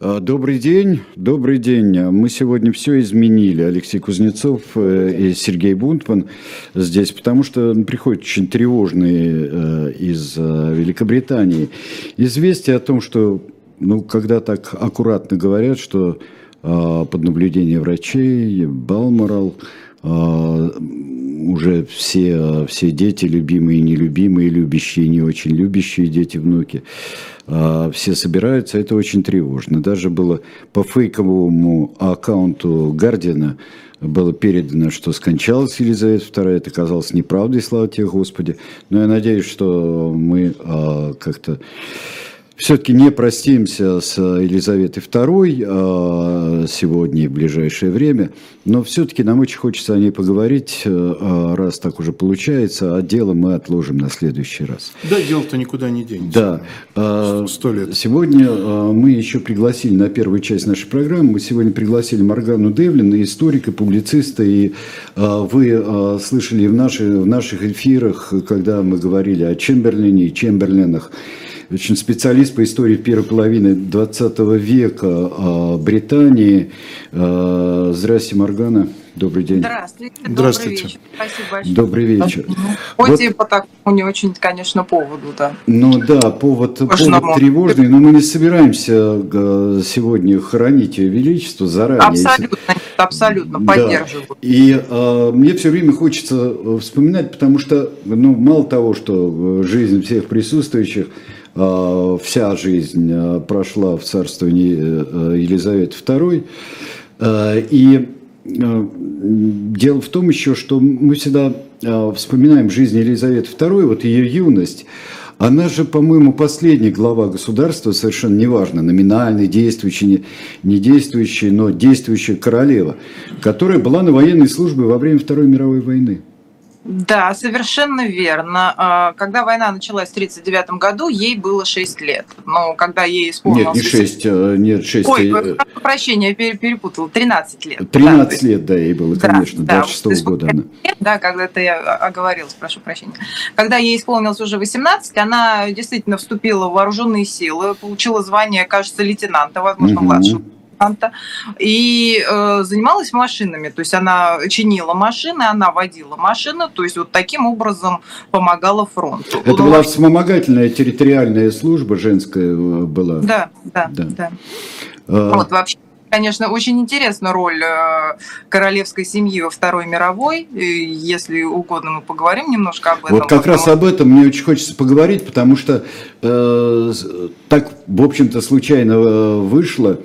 А, добрый день, добрый день. Мы сегодня все изменили. Алексей Кузнецов э, и Сергей Бунтман здесь, потому что приходят очень тревожные э, из э, Великобритании известия о том, что, ну, когда так аккуратно говорят, что под наблюдение врачей, Балморал, уже все, все дети, любимые, нелюбимые, любящие, не очень любящие дети, внуки, а, все собираются, это очень тревожно. Даже было по фейковому аккаунту Гардина было передано, что скончалась Елизавета II, это казалось неправдой, слава тебе, Господи. Но я надеюсь, что мы как-то все-таки не простимся с Елизаветой II а, сегодня и в ближайшее время, но все-таки нам очень хочется о ней поговорить, а, раз так уже получается, а дело мы отложим на следующий раз. Да, дело-то никуда не денется. Да. Сто лет. Сегодня мы еще пригласили на первую часть нашей программы, мы сегодня пригласили Маргану Девлина, историка, публициста, и вы слышали в, наши, в наших эфирах, когда мы говорили о Чемберлене и Чемберленах, очень специалист по истории первой половины 20 века а, Британии. А, здрасте, Моргана. Добрый день. Здравствуйте. Здравствуйте. Добрый вечер. Спасибо большое. Добрый вечер. Хоть вот. по такому не очень, конечно, поводу, да. Ну да, повод, повод тревожный, но мы не собираемся сегодня хоронить ее величество заранее. Абсолютно, абсолютно, да. поддерживаю. И э, мне все время хочется э, вспоминать, потому что, ну, мало того, что жизнь всех присутствующих вся жизнь а, прошла в царствовании э, Елизаветы II. А, и дело в том еще, что мы всегда вспоминаем жизнь Елизаветы II, вот ее юность, она же, по-моему, последняя глава государства, совершенно неважно, номинальный, действующий, не действующий, но действующая королева, которая была на военной службе во время Второй мировой войны. Да, совершенно верно. А, когда война началась в 1939 году, ей было 6 лет. Но когда ей исполнилось... Нет, не 6, э, нет, 6. Ой, э, прошу прощения, я перепутала. 13 лет. 13 да, лет, да, ей было, конечно, да, до 6 -го года. Лет, да, когда-то я оговорилась, прошу прощения. Когда ей исполнилось уже 18, она действительно вступила в вооруженные силы, получила звание, кажется, лейтенанта, возможно, угу. младшего консультанта, и э, занималась машинами, то есть она чинила машины, она водила машины, то есть вот таким образом помогала фронту. Это была вспомогательная территориальная служба женская э, была? Да, да, да. да. А... Вот вообще конечно, очень интересна роль э, королевской семьи во Второй мировой. Если угодно, мы поговорим немножко об этом. Вот как раз об этом мне очень хочется поговорить, потому что э, так, в общем-то, случайно э, вышло,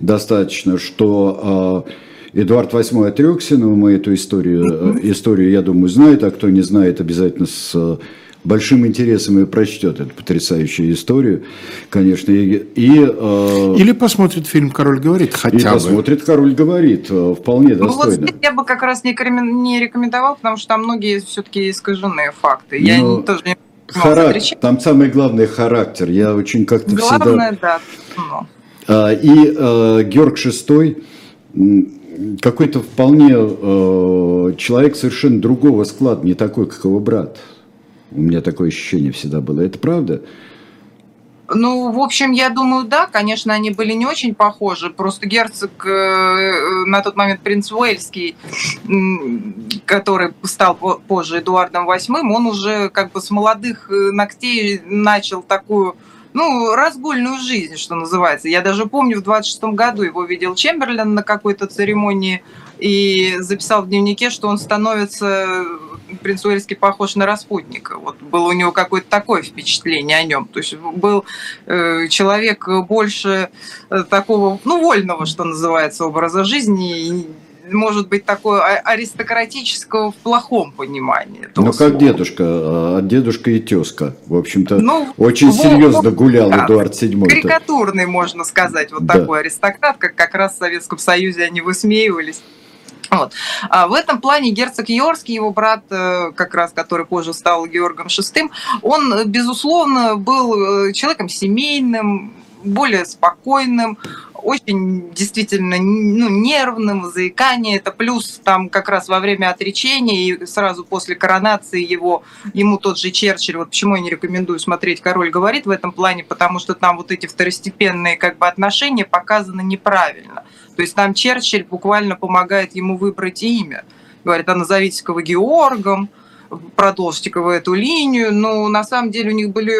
достаточно, что э, Эдуард VIII отрекся, но мы эту историю, э, историю, я думаю, знает, а кто не знает, обязательно с э, большим интересом и прочтет эту потрясающую историю, конечно. И, и, э, Или посмотрит фильм «Король говорит» хотя и бы. посмотрит «Король говорит» вполне достойно. Ну, вот я бы как раз не рекомендовал, потому что там многие все-таки искаженные факты. Я но... тоже не Характер, там самое главное характер. Я очень как-то всегда... Главное, да. Ну. А, и э, Георг VI какой-то вполне э, человек совершенно другого склада, не такой, как его брат. У меня такое ощущение всегда было. Это правда? Ну, в общем, я думаю, да, конечно, они были не очень похожи. Просто герцог э, на тот момент принц Уэльский, который стал позже Эдуардом VIII, он уже как бы с молодых ногтей начал такую ну, разгульную жизнь, что называется. Я даже помню, в 26 году его видел Чемберлен на какой-то церемонии и записал в дневнике, что он становится принц Уэльский похож на распутника. Вот было у него какое-то такое впечатление о нем. То есть был э, человек больше э, такого, ну, вольного, что называется, образа жизни, может быть, такое аристократического в плохом понимании. Ну, как слова. дедушка, а, дедушка и тезка. В общем-то, ну, очень в, серьезно гулял да, Эдуард VII. Карикатурный, можно сказать, вот да. такой аристократ, как как раз в Советском Союзе они высмеивались. Вот. А в этом плане герцог Йорский, его брат, э, как раз, который позже стал Георгом VI, он, безусловно, был э, человеком семейным, более спокойным, очень действительно ну, нервным, заикание. Это плюс там как раз во время отречения и сразу после коронации его, ему тот же Черчилль, вот почему я не рекомендую смотреть «Король говорит» в этом плане, потому что там вот эти второстепенные как бы отношения показаны неправильно. То есть там Черчилль буквально помогает ему выбрать имя. Говорит, а назовите-ка Георгом, продолжите-ка вы эту линию. Но на самом деле у них были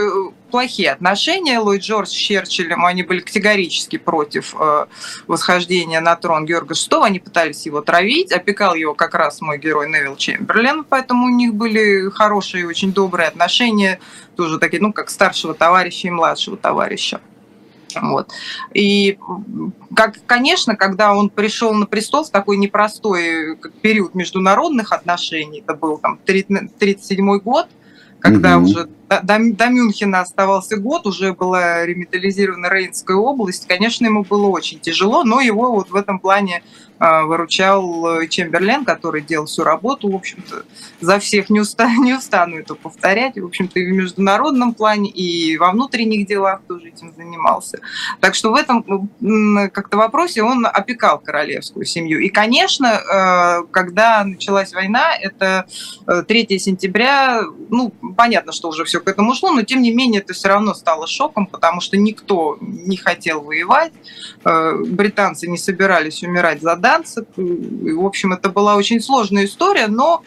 плохие отношения. Ллойд Джордж с Черчиллем, они были категорически против э, восхождения на трон Георга VI. Они пытались его травить. Опекал его как раз мой герой Невил Чемберлен. Поэтому у них были хорошие, очень добрые отношения. Тоже такие, ну, как старшего товарища и младшего товарища. Вот. И, как, конечно, когда он пришел на престол в такой непростой период международных отношений, это был там 1937 год, когда угу. уже до, до Мюнхена оставался год, уже была ремитализирована Рейнская область, конечно, ему было очень тяжело, но его вот в этом плане выручал э, Чемберлен, который делал всю работу, в общем-то, за всех не, уста, не устану это повторять, в общем-то, и в международном плане, и во внутренних делах тоже этим занимался. Так что в этом как-то вопросе он опекал королевскую семью. И, конечно, э, когда началась война, это 3 э, сентября, ну, понятно, что уже все к этому шло, но, тем не менее, это все равно стало шоком, потому что никто не хотел воевать, британцы не собирались умирать за данцев. В общем, это была очень сложная история, но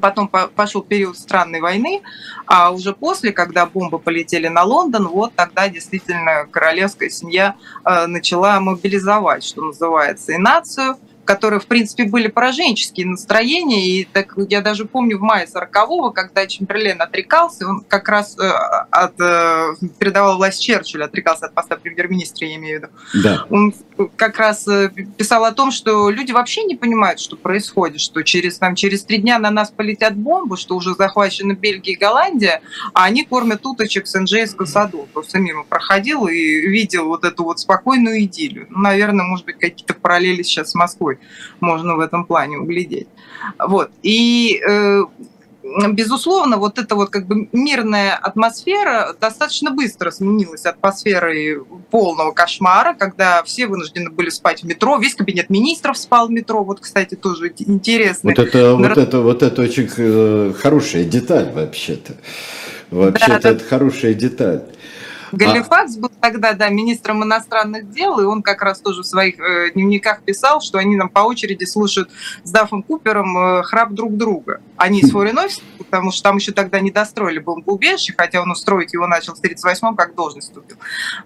потом пошел период странной войны, а уже после, когда бомбы полетели на Лондон, вот тогда действительно королевская семья э, начала мобилизовать, что называется, и нацию – которые, в принципе, были пораженческие настроения. И так я даже помню в мае 40-го, когда Чемберлен отрекался, он как раз э, от, э, передавал власть Черчиллю, отрекался от поста премьер-министра, я имею в виду. Да. Он как раз э, писал о том, что люди вообще не понимают, что происходит, что через, там, через три дня на нас полетят бомбы, что уже захвачены Бельгия и Голландия, а они кормят уточек с Энджейского саду. Просто мимо проходил и видел вот эту вот спокойную идиллию. Ну, наверное, может быть, какие-то параллели сейчас с Москвой собой можно в этом плане углядеть. Вот. И э, безусловно, вот эта вот как бы мирная атмосфера достаточно быстро сменилась атмосферой полного кошмара, когда все вынуждены были спать в метро, весь кабинет министров спал в метро, вот, кстати, тоже интересно. Вот это, вот это, вот это очень э, хорошая деталь вообще-то. Вообще-то да, это да. хорошая деталь. Галифакс был тогда, да, министром иностранных дел, и он как раз тоже в своих э, дневниках писал, что они нам по очереди слушают с Дафом Купером э, храп друг друга. Они с Foreign потому что там еще тогда не достроили бомбоубежище, хотя он устроить его начал в 38-м, как должность вступил.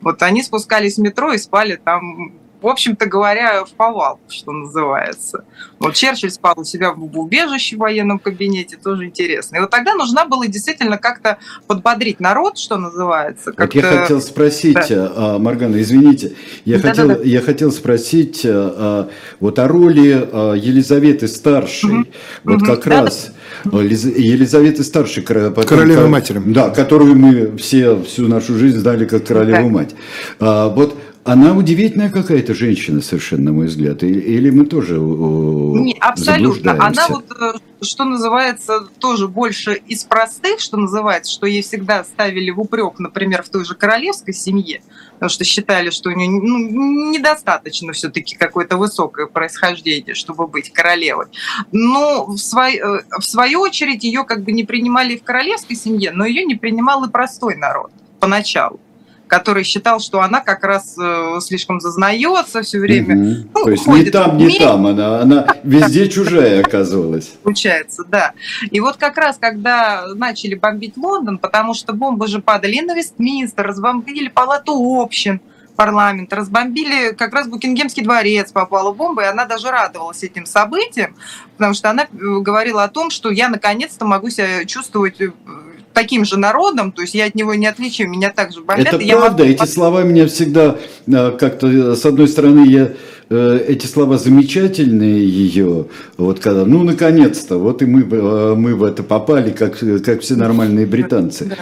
Вот они спускались в метро и спали там в общем-то говоря, в повал, что называется. Вот Черчилль спал у себя в убежище в военном кабинете, тоже интересно. И вот тогда нужна была действительно как-то подбодрить народ, что называется. Вот я хотел спросить, да. А, Маргана, извините, я, да, хотел, да, да. я хотел спросить а, а, вот о роли Елизаветы Старшей, угу. вот угу. как да, раз... Да. Елизаветы Старшей, королевы матери. Да, которую мы все всю нашу жизнь знали как королеву да. мать. А, вот она удивительная какая-то женщина, совершенно, на мой взгляд. Или мы тоже Не, Абсолютно. Она вот, э, что называется, тоже больше из простых, что называется, что ей всегда ставили в упрек, например, в той же королевской семье, потому что считали, что у нее ну, недостаточно все-таки какое-то высокое происхождение, чтобы быть королевой. Но в, свой, э, в свою очередь ее как бы не принимали в королевской семье, но ее не принимал и простой народ поначалу который считал, что она как раз э, слишком зазнается все время. Угу. Ну, То есть не там, не там, она, она везде чужая оказывалась. Получается, да. И вот как раз, когда начали бомбить Лондон, потому что бомбы же падали и на Вестминстер, разбомбили палату общин, парламент, разбомбили как раз Букингемский дворец, попала бомба, и она даже радовалась этим событиям, потому что она э, говорила о том, что я наконец-то могу себя чувствовать э, таким же народом, то есть я от него не отличаю, меня также бомбят. Это правда, могу... эти слова меня всегда э, как-то, э, с одной стороны, я э, эти слова замечательные ее, вот когда, ну, наконец-то, вот и мы, мы в это попали, как, как все нормальные британцы. Да.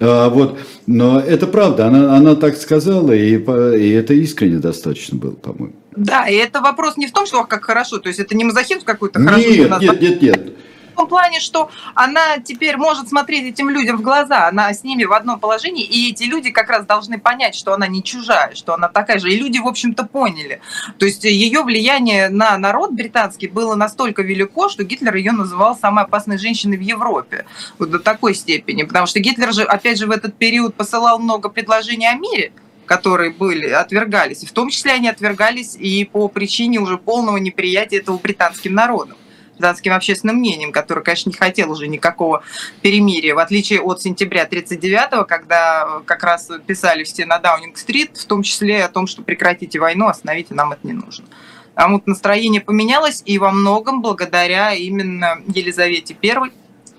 А, вот, но это правда, она, она так сказала, и, и это искренне достаточно было, по-моему. Да, и это вопрос не в том, что как хорошо, то есть это не мазохизм какой-то хорошо. Нет, нет, нет, нет. Том плане, что она теперь может смотреть этим людям в глаза, она с ними в одном положении, и эти люди как раз должны понять, что она не чужая, что она такая же. И люди, в общем-то, поняли. То есть ее влияние на народ британский было настолько велико, что Гитлер ее называл самой опасной женщиной в Европе. Вот до такой степени. Потому что Гитлер же, опять же, в этот период посылал много предложений о мире, которые были, отвергались. И в том числе они отвергались и по причине уже полного неприятия этого британским народом британским общественным мнением, который, конечно, не хотел уже никакого перемирия, в отличие от сентября 1939 когда как раз писали все на Даунинг-стрит, в том числе о том, что прекратите войну, остановите, нам это не нужно. А вот настроение поменялось, и во многом благодаря именно Елизавете I,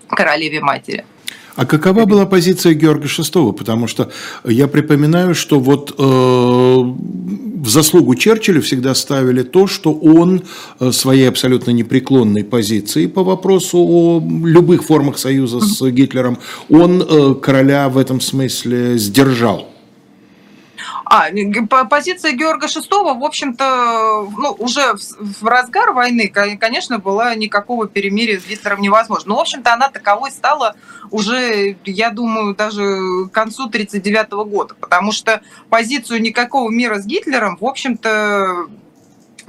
королеве матери. А какова была позиция Георга VI? Потому что я припоминаю, что вот э, в заслугу Черчилля всегда ставили то, что он э, своей абсолютно непреклонной позиции по вопросу о любых формах союза с Гитлером, он э, короля в этом смысле сдержал. А, позиция Георга VI, в общем-то, ну, уже в, разгар войны, конечно, была никакого перемирия с Гитлером невозможно. Но, в общем-то, она таковой стала уже, я думаю, даже к концу 1939 года, потому что позицию никакого мира с Гитлером, в общем-то,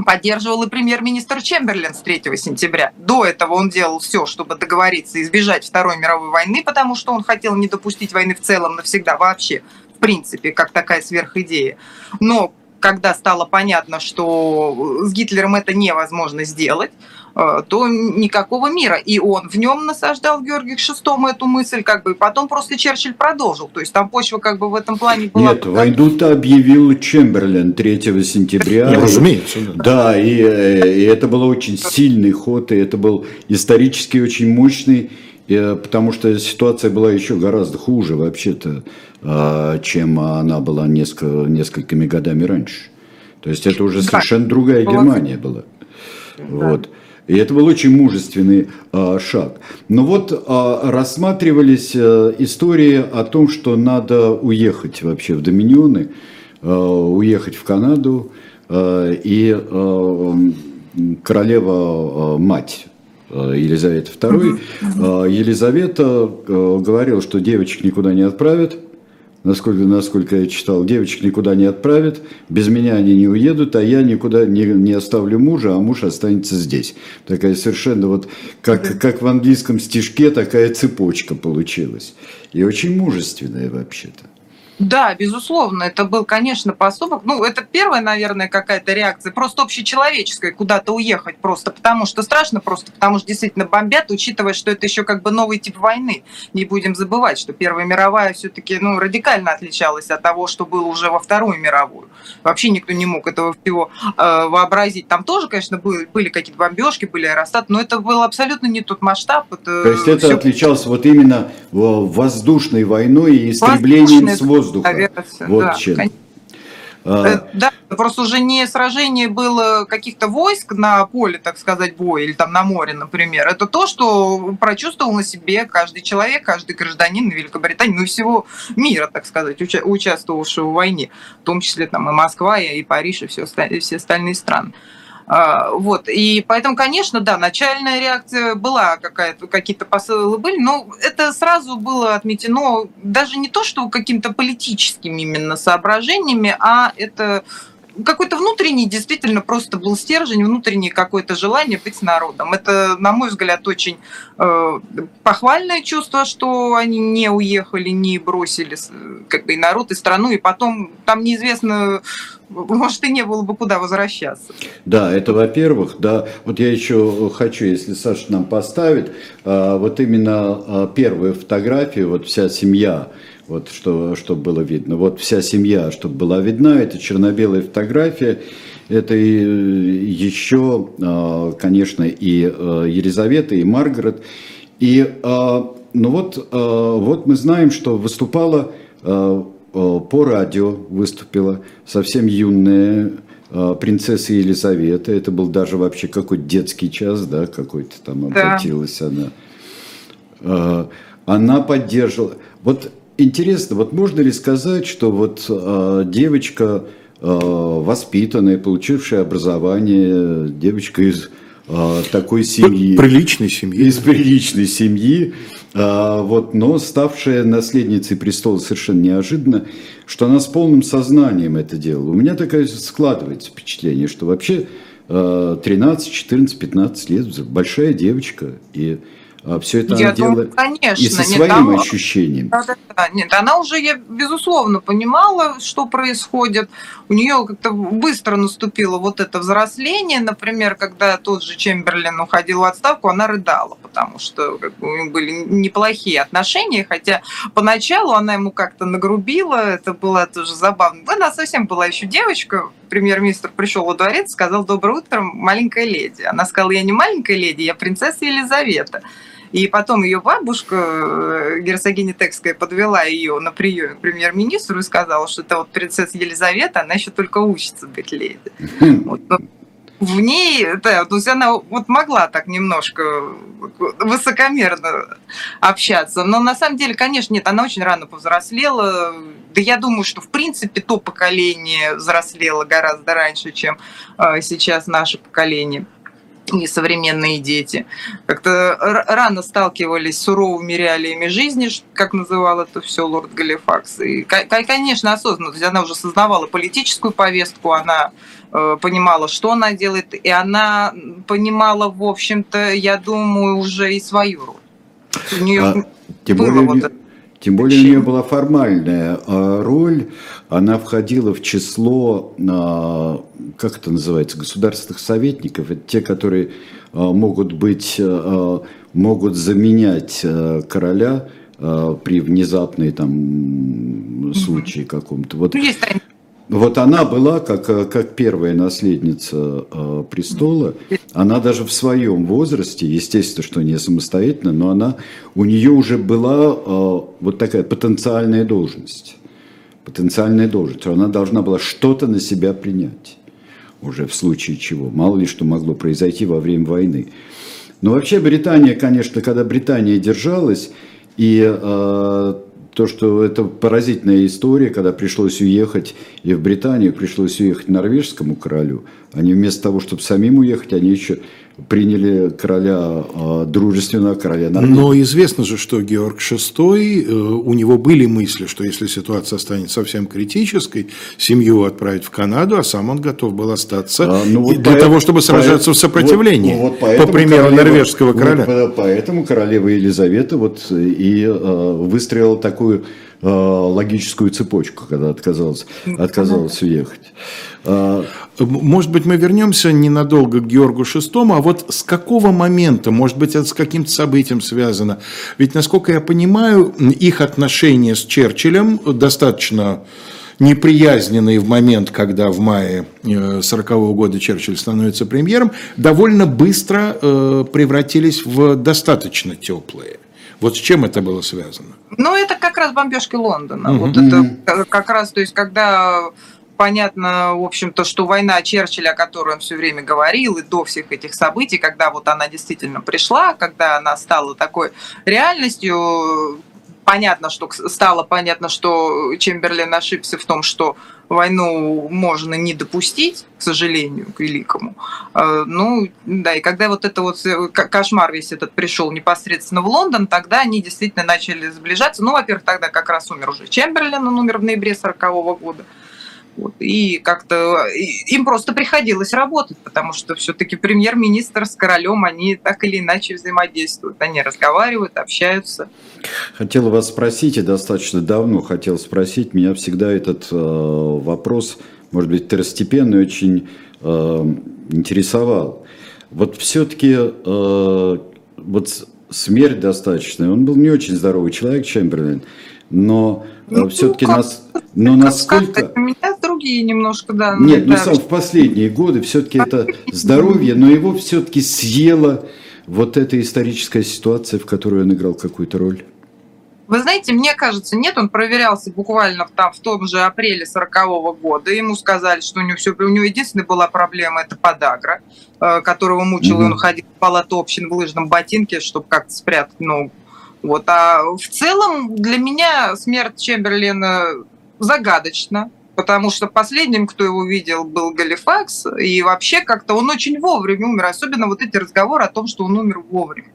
поддерживал и премьер-министр Чемберлен с 3 сентября. До этого он делал все, чтобы договориться избежать Второй мировой войны, потому что он хотел не допустить войны в целом навсегда вообще принципе, как такая сверхидея. Но когда стало понятно, что с Гитлером это невозможно сделать, э, то никакого мира. И он в нем насаждал Георгий VI эту мысль, как бы, и потом просто Черчилль продолжил. То есть там почва как бы в этом плане была... Нет, войну-то объявил Чемберлен 3 сентября. Ну, разумеется. Да, и, э, и это был очень сильный ход, и это был исторически очень мощный, э, потому что ситуация была еще гораздо хуже вообще-то чем она была несколько, несколькими годами раньше. То есть это уже совершенно другая Германия была. Вот. И это был очень мужественный а, шаг. Но вот а, рассматривались а, истории о том, что надо уехать вообще в Доминионы, а, уехать в Канаду. А, и а, королева а, мать Елизавета II, а, Елизавета а, говорила, что девочек никуда не отправят насколько, насколько я читал, девочек никуда не отправят, без меня они не уедут, а я никуда не, не оставлю мужа, а муж останется здесь. Такая совершенно вот, как, как в английском стишке, такая цепочка получилась. И очень мужественная вообще-то. Да, безусловно, это был, конечно, поступок. Ну, это первая, наверное, какая-то реакция, просто общечеловеческая, куда-то уехать просто, потому что страшно, просто потому что действительно бомбят, учитывая, что это еще как бы новый тип войны. Не будем забывать, что Первая мировая все-таки ну, радикально отличалась от того, что было уже во Вторую мировую. Вообще никто не мог этого всего э, вообразить. Там тоже, конечно, были, были какие-то бомбежки, были аэростаты, но это был абсолютно не тот масштаб. Это То есть это все... отличалось вот именно воздушной войной и истреблением с воздуха воздуха. Авиация, вот да, чем. А... Э, да, просто уже не сражение было каких-то войск на поле, так сказать, боя, или там на море, например. Это то, что прочувствовал на себе каждый человек, каждый гражданин Великобритании, ну и всего мира, так сказать, уча- участвовавшего в войне, в том числе там и Москва, и Париж, и все, все остальные страны. А, вот. И поэтому, конечно, да, начальная реакция была какая-то, какие-то посылы были, но это сразу было отметено даже не то, что какими-то политическими именно соображениями, а это какой-то внутренний действительно просто был стержень, внутреннее какое-то желание быть народом. Это, на мой взгляд, очень э, похвальное чувство, что они не уехали, не бросили как бы и народ, и страну, и потом там неизвестно, может, и не было бы куда возвращаться. Да, это во-первых, да. Вот я еще хочу, если Саша нам поставит, э, вот именно э, первую фотографию, вот вся семья, вот что, чтобы было видно. Вот вся семья, чтобы была видна, это черно-белая фотография. Это и еще, а, конечно, и а, Елизавета, и Маргарет. И а, ну вот, вот мы знаем, что выступала по радио, выступила совсем юная принцесса Елизавета. Это был даже вообще какой-то детский час, да, какой-то там обратилась да. она. Она поддерживала. Вот Интересно, вот можно ли сказать, что вот э, девочка э, воспитанная, получившая образование, девочка из э, такой семьи. Приличной семьи. Из приличной семьи. Э, вот, но ставшая наследницей престола совершенно неожиданно, что она с полным сознанием это делала. У меня такое складывается впечатление, что вообще 13, 14, 15 лет, большая девочка, и все это я она думаю, делает конечно, и со нет, своим там, ощущением. Да, да, да, нет, она уже, я, безусловно, понимала, что происходит. У нее как-то быстро наступило вот это взросление. Например, когда тот же Чемберлин уходил в отставку, она рыдала, потому что как бы, у них были неплохие отношения, хотя поначалу она ему как-то нагрубила, это было тоже забавно. Она совсем была еще девочка, премьер-министр пришел во дворец, сказал «Доброе утро, маленькая леди». Она сказала «Я не маленькая леди, я принцесса Елизавета». И потом ее бабушка, э, герцогиня Текская, подвела ее на прием к премьер-министру и сказала, что это вот принцесса Елизавета, она еще только учится быть леди. Вот. В ней, да, то есть она вот могла так немножко высокомерно общаться. Но на самом деле, конечно, нет, она очень рано повзрослела. Да я думаю, что в принципе то поколение взрослело гораздо раньше, чем э, сейчас наше поколение и современные дети как-то рано сталкивались с суровыми реалиями жизни, как называл это все лорд Галифакс. И, конечно, осознанно, то есть она уже сознавала политическую повестку, она э, понимала, что она делает, и она понимала, в общем-то, я думаю, уже и свою роль. У нее а, тем более, вот это тем более у нее была формальная а, роль, она входила в число, а, как это называется, государственных советников, это те, которые а, могут быть, могут заменять короля при внезапной там случае каком-то. Вот. Ну, есть вот она была как, э, как первая наследница э, престола. Она даже в своем возрасте, естественно, что не самостоятельно, но она, у нее уже была э, вот такая потенциальная должность. Потенциальная должность. Она должна была что-то на себя принять. Уже в случае чего. Мало ли что могло произойти во время войны. Но вообще Британия, конечно, когда Британия держалась, и то, что это поразительная история, когда пришлось уехать и в Британию, пришлось уехать норвежскому королю. Они вместо того, чтобы самим уехать, они еще приняли короля, э, дружественного короля Норвегии. Но известно же, что Георг VI, э, у него были мысли, что если ситуация станет совсем критической, семью отправить в Канаду, а сам он готов был остаться а, ну, вот для по того, чтобы сражаться по, в сопротивлении, вот, вот по примеру королева, норвежского короля. Вот, поэтому королева Елизавета вот и э, выстроила такую э, логическую цепочку, когда отказалась, отказалась уехать. А, может быть, мы вернемся ненадолго к Георгу VI, а вот с какого момента, может быть, это с каким-то событием связано? Ведь, насколько я понимаю, их отношения с Черчиллем достаточно неприязненные в момент, когда в мае 1940 э, года Черчилль становится премьером, довольно быстро э, превратились в достаточно теплые. Вот с чем это было связано? Ну, это как раз бомбежки Лондона. Угу. Вот это как раз, то есть, когда понятно, в общем-то, что война Черчилля, о которой он все время говорил, и до всех этих событий, когда вот она действительно пришла, когда она стала такой реальностью, понятно, что стало понятно, что Чемберлен ошибся в том, что войну можно не допустить, к сожалению, к великому. Э, ну, да, и когда вот это вот кошмар весь этот пришел непосредственно в Лондон, тогда они действительно начали сближаться. Ну, во-первых, тогда как раз умер уже Чемберлен, он умер в ноябре 40 года. Вот. И как-то им просто приходилось работать, потому что все-таки премьер-министр с королем, они так или иначе взаимодействуют. Они разговаривают, общаются. Хотел вас спросить, и достаточно давно хотел спросить, меня всегда этот э, вопрос, может быть, второстепенный, очень э, интересовал. Вот все-таки э, вот смерть достаточная, он был не очень здоровый человек, Чемберлин, но э, ну, все-таки нас, но насколько... Меня другие немножко, да. Нет, ну сам в последние годы все-таки это здоровье, но его все-таки съела вот эта историческая ситуация, в которой он играл какую-то роль. Вы знаете, мне кажется, нет, он проверялся буквально там, в том же апреле 40 года. Ему сказали, что у него все, у него единственная была проблема, это подагра, э, которого мучил, mm-hmm. он ходил в палату общин в лыжном ботинке, чтобы как-то спрятать ногу. Вот. А в целом для меня смерть Чемберлина загадочна, потому что последним, кто его видел, был Галифакс, и вообще как-то он очень вовремя умер, особенно вот эти разговоры о том, что он умер вовремя,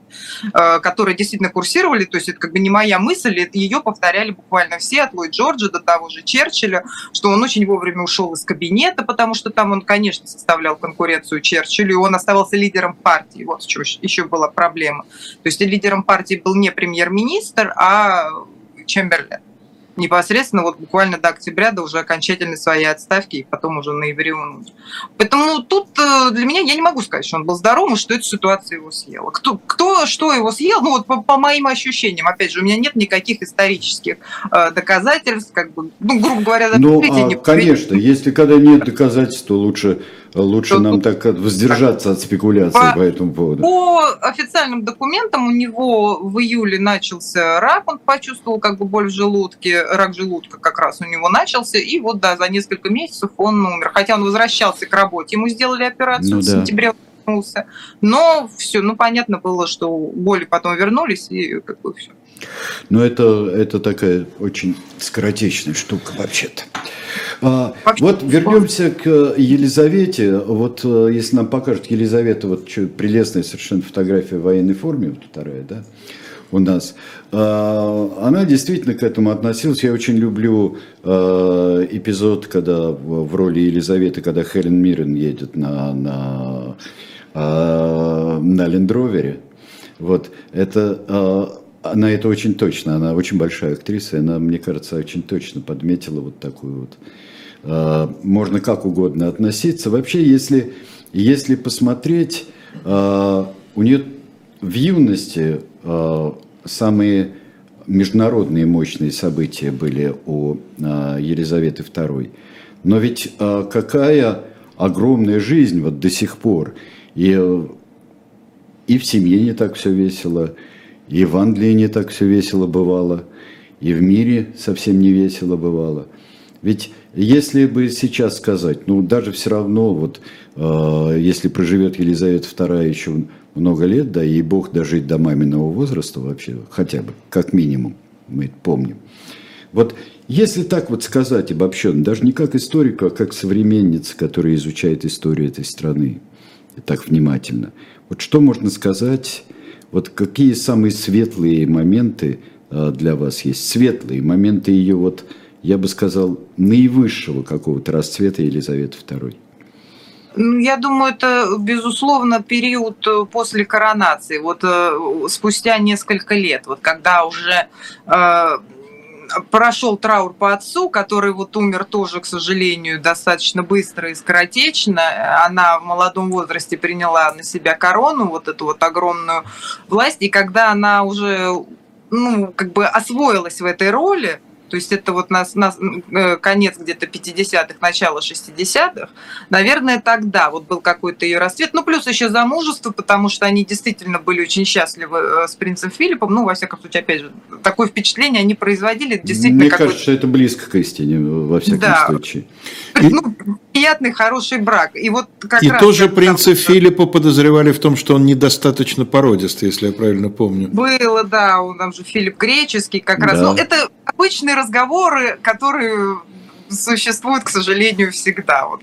э, которые действительно курсировали, то есть это как бы не моя мысль, это ее повторяли буквально все, от Ллойд Джорджа до того же Черчилля, что он очень вовремя ушел из кабинета, потому что там он, конечно, составлял конкуренцию Черчиллю, и он оставался лидером партии, вот что еще была проблема. То есть лидером партии был не премьер-министр, а Чемберлен непосредственно вот буквально до октября, до уже окончательной своей отставки, и потом уже ноябре он. Поэтому тут э, для меня, я не могу сказать, что он был здоровым, что эта ситуация его съела. Кто, кто что его съел, ну вот по, по моим ощущениям, опять же, у меня нет никаких исторических э, доказательств, как бы, ну, грубо говоря, ну, а, не конечно, если когда нет доказательств, то лучше Лучше нам так воздержаться от спекуляций по, по этому поводу. По официальным документам у него в июле начался рак, он почувствовал как бы боль в желудке, рак желудка как раз у него начался, и вот да, за несколько месяцев он умер. Хотя он возвращался к работе, ему сделали операцию ну, в да. сентябре вернулся. Но все, ну понятно было, что боли потом вернулись, и как бы все. Но это, это такая очень скоротечная штука вообще-то. А, вот вернемся к Елизавете. Вот э, если нам покажет Елизавета, вот что, прелестная совершенно фотография в военной форме, вот вторая, да, у нас. А, она действительно к этому относилась. Я очень люблю э, эпизод, когда в роли Елизаветы, когда Хелен Миррен едет на, на, э, на Лендровере. Вот это она это очень точно, она очень большая актриса, и она, мне кажется, очень точно подметила вот такую вот. Э, можно как угодно относиться. Вообще, если, если посмотреть, э, у нее в юности э, самые международные мощные события были у Елизаветы II. Но ведь какая огромная жизнь вот до сих пор. И, и в семье не так все весело, и в Англии не так все весело бывало, и в мире совсем не весело бывало. Ведь если бы сейчас сказать, ну даже все равно, вот э, если проживет Елизавета II еще много лет, да, и Бог дожить до маминого возраста вообще, хотя бы, как минимум, мы это помним. Вот если так вот сказать обобщенно, даже не как историка, а как современница, которая изучает историю этой страны так внимательно, вот что можно сказать вот какие самые светлые моменты а, для вас есть? Светлые моменты ее, вот, я бы сказал, наивысшего какого-то расцвета Елизаветы II. Ну, я думаю, это, безусловно, период э, после коронации, вот э, спустя несколько лет, вот когда уже э, прошел траур по отцу, который вот умер тоже, к сожалению, достаточно быстро и скоротечно. Она в молодом возрасте приняла на себя корону, вот эту вот огромную власть. И когда она уже ну, как бы освоилась в этой роли, то есть это вот нас, нас э, конец где-то 50-х, начало 60-х, наверное, тогда вот был какой-то ее расцвет. Ну, плюс еще замужество, потому что они действительно были очень счастливы э, с принцем Филиппом. Ну, во всяком случае, опять же, такое впечатление они производили действительно Мне кажется, что это близко к истине, во всяком да. случае. Ну, приятный, хороший брак. И вот как И раз, тоже принца там, Филиппа подозревали в том, что он недостаточно породист, если я правильно помню. Было, да, он там же Филипп Греческий как да. раз. Ну, это обычные разговоры, которые существуют, к сожалению, всегда. Вот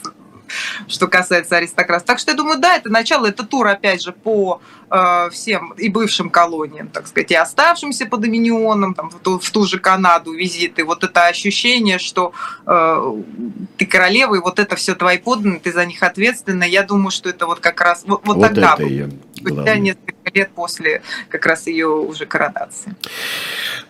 что касается аристократов. Так что я думаю, да, это начало, это тур, опять же, по э, всем и бывшим колониям, так сказать, и оставшимся по доминионам, там, в, ту, в ту же Канаду визиты. Вот это ощущение, что э, ты королева, и вот это все твои подданные, ты за них ответственна. Я думаю, что это вот как раз вот, вот, вот тогда. Это ее спустя несколько лет после как раз ее уже коронации.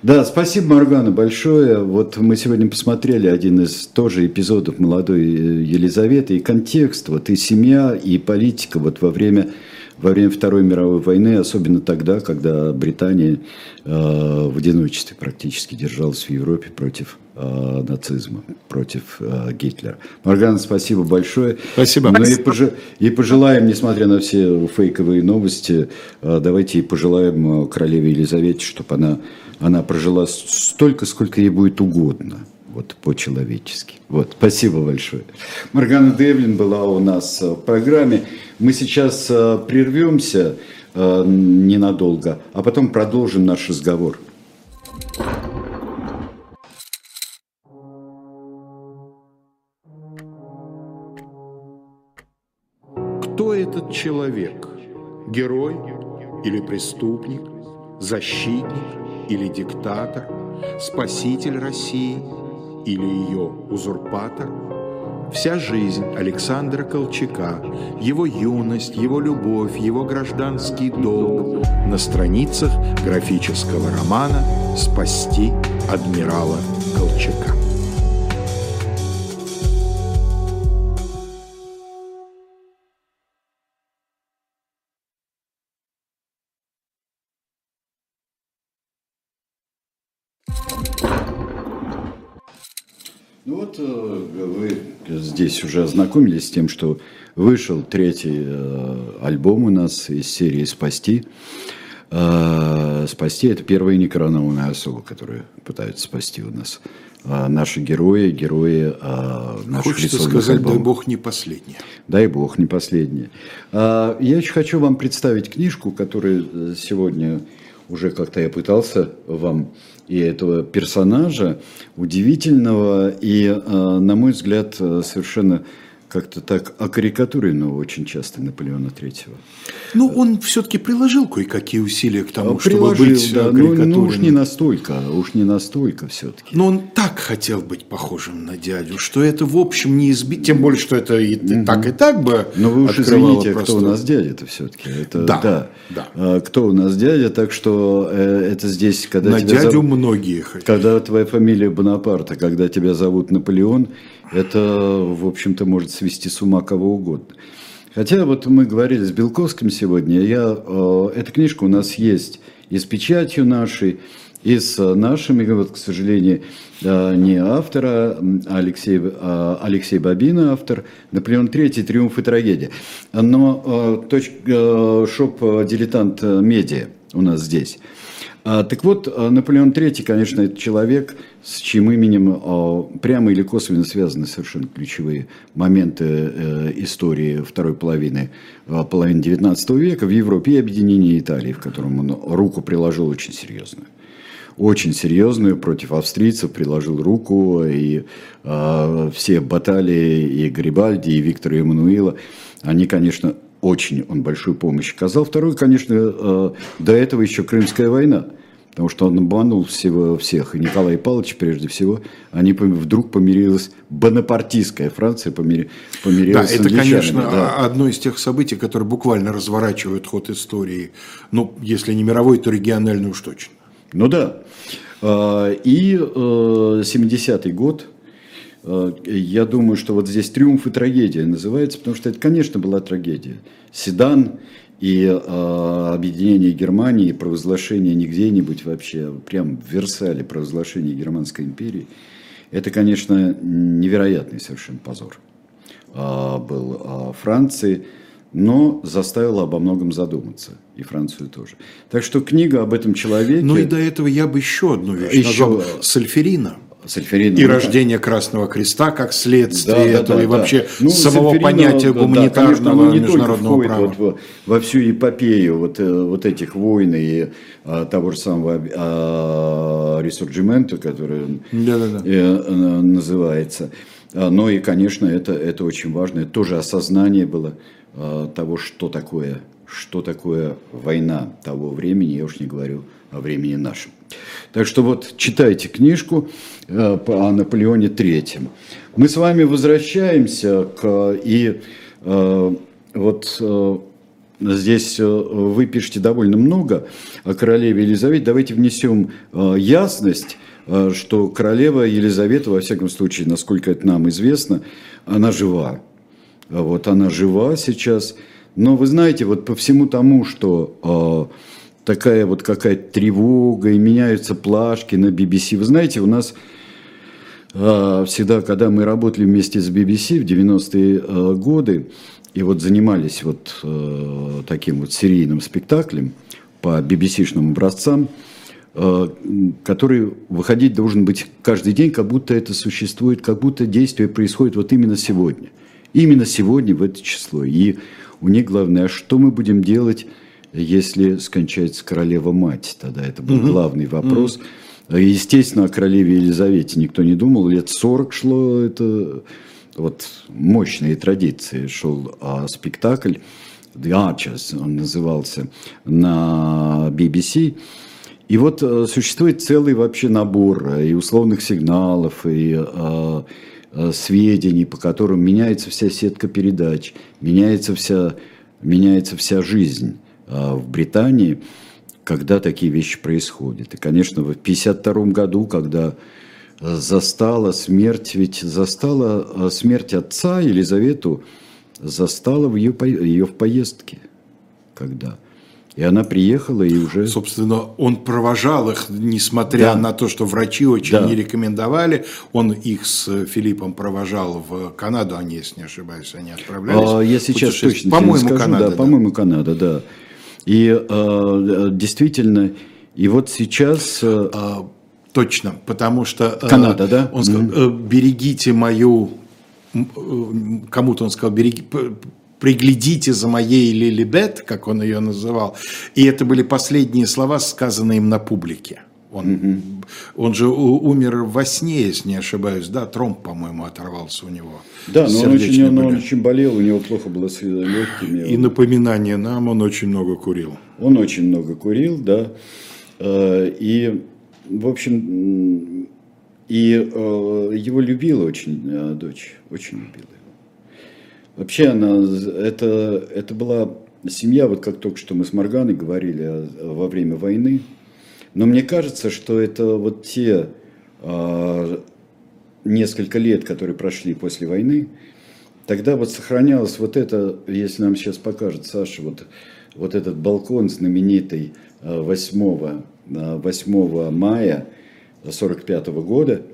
Да, спасибо, Маргана, большое. Вот мы сегодня посмотрели один из тоже эпизодов молодой э, Елизаветы, и контекст, вот и семья, и политика вот во время во время Второй мировой войны, особенно тогда, когда Британия э, в одиночестве практически держалась в Европе против э, нацизма, против э, Гитлера. Маргана, спасибо большое. Спасибо. Ну и, пож... и пожелаем, несмотря на все фейковые новости, э, давайте и пожелаем королеве Елизавете, чтобы она, она прожила столько, сколько ей будет угодно вот по-человечески. Вот, спасибо большое. Маргана Девлин была у нас э, в программе. Мы сейчас э, прервемся э, ненадолго, а потом продолжим наш разговор. Кто этот человек? Герой или преступник? Защитник или диктатор? Спаситель России – или ее узурпатор – Вся жизнь Александра Колчака, его юность, его любовь, его гражданский долг на страницах графического романа «Спасти адмирала Колчака». Здесь уже ознакомились с тем, что вышел третий э, альбом у нас из серии «Спасти». Э, «Спасти» – это первые некоронованные особы, которые пытаются спасти у нас. Наши герои, герои наших Хочется сказать, альбомов. дай бог не последние. Дай бог не последние. Я еще хочу вам представить книжку, которую сегодня уже как-то я пытался вам и этого персонажа удивительного и, э, на мой взгляд, э, совершенно как-то так окарикатуренного очень часто Наполеона Третьего. Ну, он все-таки приложил кое-какие усилия к тому, приложил, чтобы быть да, ну, ну, уж не настолько, уж не настолько все-таки. Но он так хотел быть похожим на дядю, что это, в общем, не избить, тем более, что это и угу. так, и так бы Но вы уж извините, просто... кто у нас дядя-то все-таки. Это, да, да. да. А, кто у нас дядя, так что э, это здесь, когда на тебя дядю зов... многие хотят. Когда твоя фамилия Бонапарта, когда тебя зовут Наполеон, это, в общем-то, может свести с ума кого угодно. Хотя вот мы говорили с Белковским сегодня, я, э, эта книжка у нас есть и с печатью нашей, и с нашими, вот, к сожалению, э, не автора, а Алексей, а Алексей Бабина автор, Наполеон III, «Триумф и трагедия». Но э, точ, шоп «Дилетант медиа» у нас здесь – так вот, а, Наполеон III, конечно, это человек, с чьим именем а, прямо или косвенно связаны совершенно ключевые моменты э, истории второй половины, половины XIX века в Европе и объединения Италии, в котором он руку приложил очень серьезную. Очень серьезную против австрийцев приложил руку и э, все баталии и Гарибальди и Виктора Эммануила они конечно очень он большую помощь оказал. Второй, конечно, э, до этого еще Крымская война, потому что он обманул всего, всех. И Николай Павлович, прежде всего, они вдруг помирилась, бонапартийская Франция помири, помирилась да, с это, конечно, да. одно из тех событий, которые буквально разворачивают ход истории. Ну, если не мировой, то региональный уж точно. Ну да. Э, и 70-й э, год, я думаю, что вот здесь триумф и трагедия называется, потому что это, конечно, была трагедия. Седан и э, объединение Германии, и провозглашение не где-нибудь вообще, а прям в Версале провозглашение Германской империи, это, конечно, невероятный совершенно позор э, был э, Франции, но заставило обо многом задуматься, и Францию тоже. Так что книга об этом человеке... Ну и до этого я бы еще одну вещь еще... назвал. Сальферина. Сальферина. И рождение Красного Креста как следствие да, этого, да, и вообще ну, самого понятия гуманитарного да, конечно, международного права. Вот, во, во всю эпопею вот, э, вот этих войн и а, того же самого а, ресурджимента, который да, да, да. Э, называется. А, но и, конечно, это, это очень важно. Это тоже осознание было а, того, что такое, что такое война того времени, я уж не говорю о времени нашем. Так что вот читайте книжку э, о Наполеоне Третьем. Мы с вами возвращаемся к и э, вот э, здесь вы пишете довольно много о королеве Елизавете. Давайте внесем ясность, что королева Елизавета, во всяком случае, насколько это нам известно, она жива. Вот она жива сейчас. Но вы знаете, вот по всему тому, что такая вот какая-то тревога, и меняются плашки на BBC. Вы знаете, у нас э, всегда, когда мы работали вместе с BBC в 90-е э, годы, и вот занимались вот э, таким вот серийным спектаклем по BBC-шным образцам, который выходить должен быть каждый день, как будто это существует, как будто действие происходит вот именно сегодня. Именно сегодня, в это число. И у них главное, а что мы будем делать если скончается королева-мать. Тогда это был угу. главный вопрос. Угу. Естественно, о королеве Елизавете никто не думал. Лет 40 шло это вот мощные традиции. Шел а, спектакль The Archers он назывался, на BBC. И вот э, существует целый вообще набор и условных сигналов, и э, э, сведений, по которым меняется вся сетка передач, меняется вся, меняется вся жизнь в Британии, когда такие вещи происходят. И, конечно, в 1952 году, когда застала смерть, ведь застала э, смерть отца Елизавету, застала в ее, ее в поездке, когда и она приехала и уже... Собственно, он провожал их, несмотря да. на то, что врачи очень да. не рекомендовали. Он их с Филиппом провожал в Канаду, они, если не ошибаюсь, они отправлялись. А, я сейчас точно По-моему, Канада. Да, да. По-моему, Канада, да. И э, действительно, и вот сейчас... Э, а, точно, потому что... Э, Канада, да? Он сказал, mm-hmm. берегите мою... Кому-то он сказал, береги, приглядите за моей Лилибет, как он ее называл. И это были последние слова, сказанные им на публике. Он, mm он же умер во сне, если не ошибаюсь, да, тромб, по-моему, оторвался у него. Да, но он очень, он, он очень болел, у него плохо было с легкими. И напоминание нам, он очень много курил. Он очень много курил, да. Э, и, в общем, и э, его любила очень э, дочь, очень любила. Вообще она, это, это была семья, вот как только что мы с Морганой говорили во время войны. Но мне кажется, что это вот те э, несколько лет, которые прошли после войны, тогда вот сохранялось вот это, если нам сейчас покажет Саша, вот, вот этот балкон знаменитый 8, 8 мая 1945 года –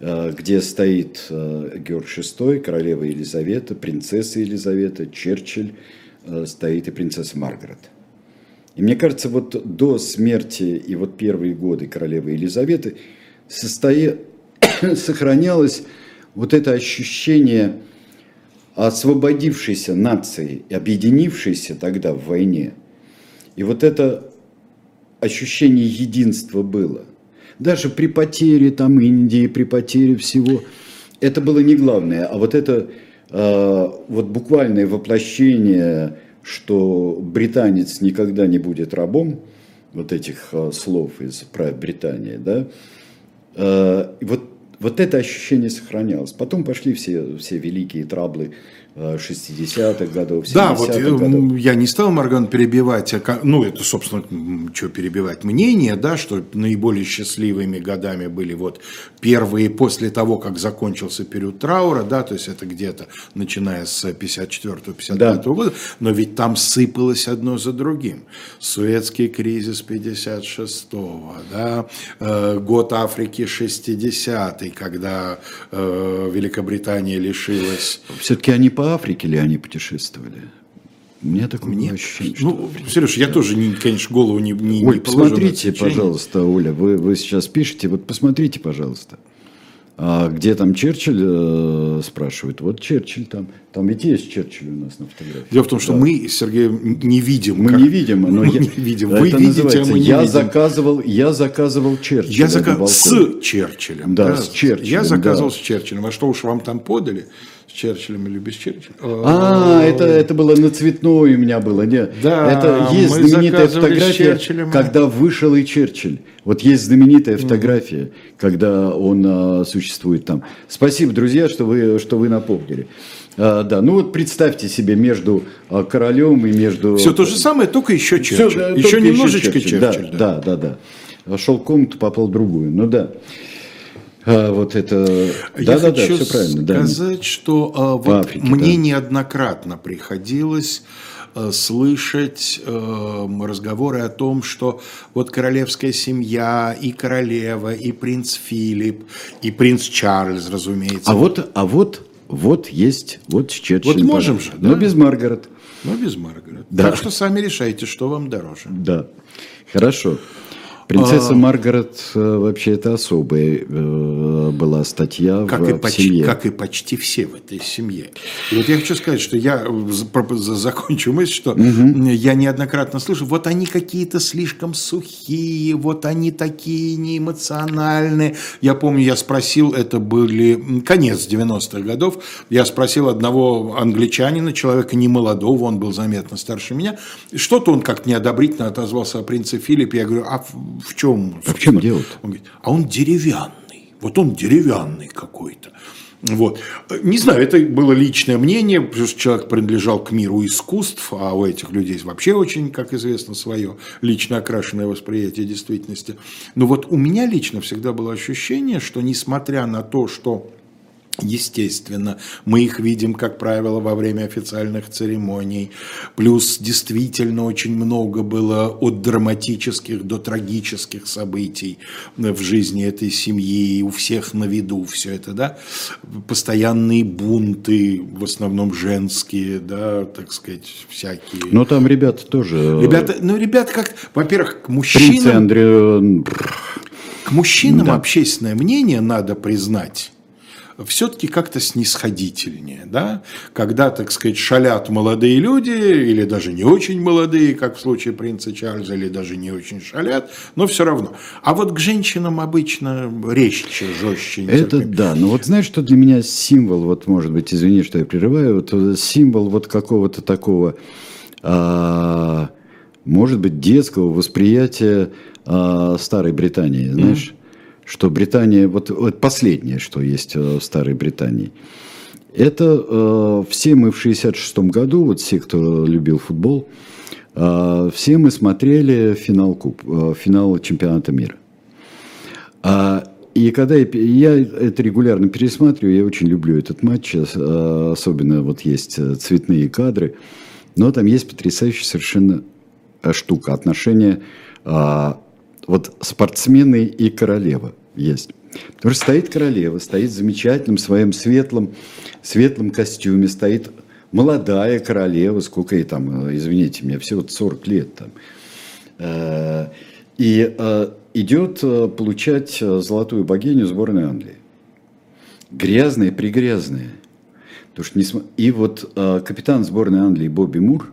где стоит Георг VI, королева Елизавета, принцесса Елизавета, Черчилль, стоит и принцесса Маргарет. И мне кажется, вот до смерти и вот первые годы королевы Елизаветы состоя... сохранялось вот это ощущение освободившейся нации, объединившейся тогда в войне. И вот это ощущение единства было – даже при потере там Индии, при потере всего, это было не главное. А вот это э, вот буквальное воплощение, что британец никогда не будет рабом, вот этих э, слов из про Британии, да, э, вот, вот это ощущение сохранялось. Потом пошли все, все великие траблы 60-х годов, 70-х Да, вот э, годов. я не стал Морган перебивать, а, ну, это, собственно, что перебивать, мнение, да, что наиболее счастливыми годами были вот первые после того, как закончился период траура, да, то есть это где-то начиная с 54-55 да. года, но ведь там сыпалось одно за другим. Суэцкий кризис 56-го, да, э, год Африки 60-й, когда э, Великобритания лишилась... Все-таки они по Африке ли они путешествовали? У меня такое Мне... ощущение, что... Ну, Сереж, я тоже, не, конечно, голову не, не, Оль, не посмотрите, пожалуйста, Оля, вы, вы сейчас пишете, вот посмотрите, пожалуйста. А где там Черчилль, э, спрашивают. Вот Черчилль там. Там ведь есть Черчилль у нас на фотографии. Дело в том, что да. мы, Сергей, не видим. Мы как... не видим, но мы я... не видим. Вы это видите, а мы не я видим. Заказывал, я заказывал Черчилля. Я заказывал с Черчиллем. Да, да, с Черчиллем. Я заказывал да. с Черчиллем. А что уж вам там подали? Черчиллем или без Черчилля. А, это, это было на цветной у меня было. Нет. Да, это есть знаменитая фотография, когда вышел и Черчилль. Вот есть знаменитая фотография, mm. когда он а, существует там. Спасибо, друзья, что вы, что вы напомнили. А, да, ну вот представьте себе между а, королем и между... Все то же самое, только еще Черчилль. Все, да, еще немножечко Черчилль. Черчилль да, да, да, да. Вошел в комнату, попал в другую. Ну да. А, вот это... Я да, хочу да, все правильно. сказать, да. что а, вот Африке, мне да. неоднократно приходилось а, слышать э, разговоры о том, что вот королевская семья, и королева, и принц Филипп, и принц Чарльз, разумеется. А вот, а вот, вот есть, вот Черчилль. Вот можем же, да? Но без Маргарет. Но без Маргарет. Да. Так что сами решайте, что вам дороже. Да, хорошо. Принцесса а... Маргарет вообще это особая была статья как в, и в почти, семье. Как и почти все в этой семье. И вот я хочу сказать, что я закончу мысль, что угу. я неоднократно слышу, вот они какие-то слишком сухие, вот они такие неэмоциональные. Я помню, я спросил, это были конец 90-х годов, я спросил одного англичанина, человека не молодого, он был заметно старше меня, что-то он как-то неодобрительно отозвался о принце Филиппе. Я говорю, а в, чем? А в чем дело? Он говорит, а он деревянный. Вот он деревянный какой-то. Вот. Не знаю, это было личное мнение, потому что человек принадлежал к миру искусств, а у этих людей вообще очень, как известно, свое лично окрашенное восприятие действительности. Но вот у меня лично всегда было ощущение, что несмотря на то, что Естественно, мы их видим, как правило, во время официальных церемоний. Плюс действительно очень много было от драматических до трагических событий в жизни этой семьи. У всех на виду все это, да. Постоянные бунты, в основном женские, да, так сказать, всякие. Но там ребята тоже... Ребята, ну, ребята как, во-первых, к мужчинам... Принцы Андре... К мужчинам да. общественное мнение, надо признать, все-таки как-то снисходительнее, да, когда, так сказать, шалят молодые люди, или даже не очень молодые, как в случае принца Чарльза, или даже не очень шалят, но все равно. А вот к женщинам обычно резче, жестче. Это да, но вот знаешь, что для меня символ, вот может быть, извини, что я прерываю, вот э, символ вот какого-то такого, а, может быть, детского восприятия а, старой Британии, знаешь? Mm-hmm что Британия, вот, вот последнее, что есть э, в Старой Британии, это э, все мы в 66 году, вот все, кто любил футбол, э, все мы смотрели финал, куб, э, финал чемпионата мира. А, и когда я, я это регулярно пересматриваю, я очень люблю этот матч, э, особенно вот есть э, цветные кадры, но там есть потрясающая совершенно э, штука, отношения вот спортсмены и королева есть. Потому что стоит королева, стоит в замечательном своем светлом, светлом костюме, стоит молодая королева, сколько ей там, э, извините меня, всего 40 лет там. Э, и э, идет получать золотую богиню сборной Англии. Грязная, пригрязная. Потому что не И вот капитан сборной Англии Бобби Мур,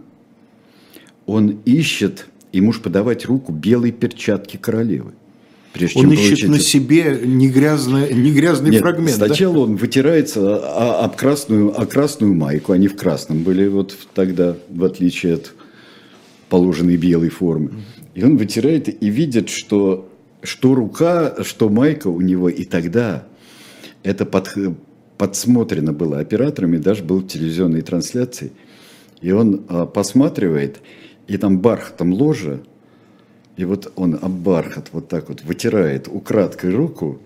он ищет ему ж подавать руку белой перчатки королевы. Прежде он ищет получить... на себе не грязный, не грязный Нет, фрагмент. Сначала да? он вытирается об красную, о красную майку. Они в красном были вот тогда, в отличие от положенной белой формы. И он вытирает и видит, что, что рука, что майка у него. И тогда это под, подсмотрено было операторами, даже был в телевизионной трансляции. И он а, посматривает – и там бархатом ложа, и вот он об бархат вот так вот вытирает украдкой руку,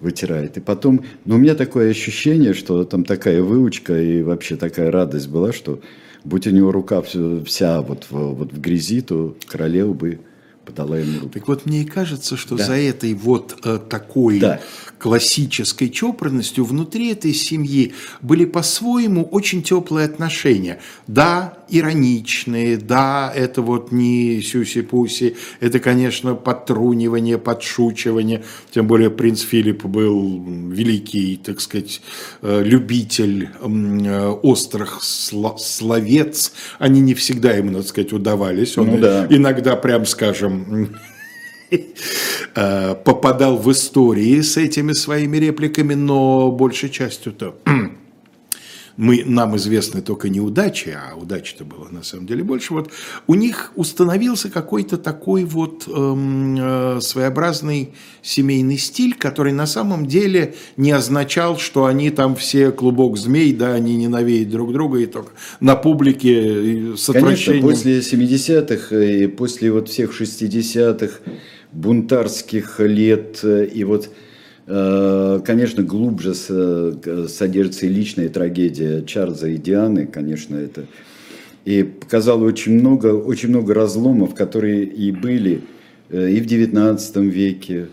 вытирает. И потом, ну, у меня такое ощущение, что там такая выучка и вообще такая радость была, что будь у него рука вся вот, вот в грязи, то королева бы подала ему руку. Так вот, мне и кажется, что да. за этой вот э, такой да. Классической чопорностью внутри этой семьи были по-своему очень теплые отношения. Да, ироничные, да, это вот не сюси-пуси, это, конечно, подтрунивание, подшучивание, тем более принц Филипп был великий, так сказать, э, любитель э, острых словец, они не всегда ему, надо сказать, удавались, он ну, да. иногда, прям скажем, попадал в истории с этими своими репликами, но большей частью-то мы, нам известны только неудачи, а удачи-то было на самом деле больше, вот у них установился какой-то такой вот эм, э, своеобразный семейный стиль, который на самом деле не означал, что они там все клубок змей, да, они ненавидят друг друга и только на публике с отвращением. Конечно, после 70-х и после вот всех 60-х бунтарских лет и вот Э, конечно, глубже содержится и личная трагедия Чарльза и Дианы, конечно, это. И показало очень много, очень много разломов, которые и были э, и в XIX веке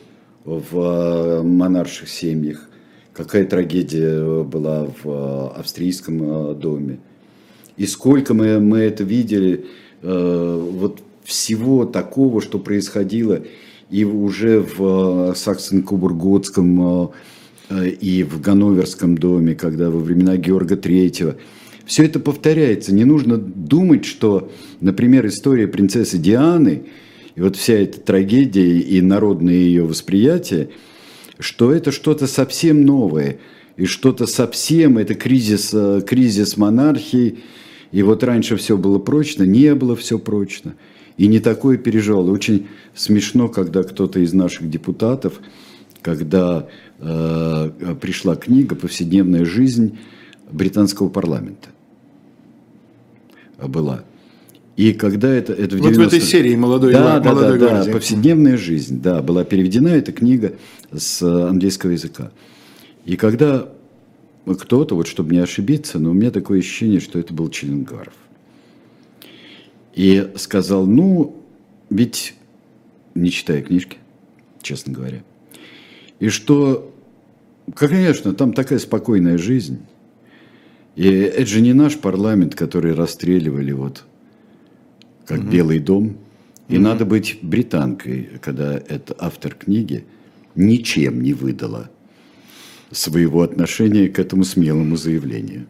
в э, монарших семьях. Какая трагедия была в австрийском доме. И сколько мы, мы это видели, вот всего такого, что происходило и уже в э, Саксен-Кубурготском э, и в Ганноверском доме, когда во времена Георга Третьего. Все это повторяется. Не нужно думать, что, например, история принцессы Дианы и вот вся эта трагедия и народное ее восприятие, что это что-то совсем новое – и что-то совсем, это кризис, э, кризис монархии, и вот раньше все было прочно, не было все прочно, и не такое переживал. Очень смешно, когда кто-то из наших депутатов, когда э, пришла книга «Повседневная жизнь британского парламента» была. И когда это, это в 90... Вот в этой серии молодой, да, да, молодой да, да, повседневная жизнь, да, была переведена эта книга с английского языка. И когда кто-то, вот чтобы не ошибиться, но у меня такое ощущение, что это был Челенгаров. И сказал, ну, ведь не читая книжки, честно говоря. И что, конечно, там такая спокойная жизнь. И это же не наш парламент, который расстреливали вот как угу. Белый дом. И угу. надо быть британкой, когда это автор книги ничем не выдала своего отношения к этому смелому заявлению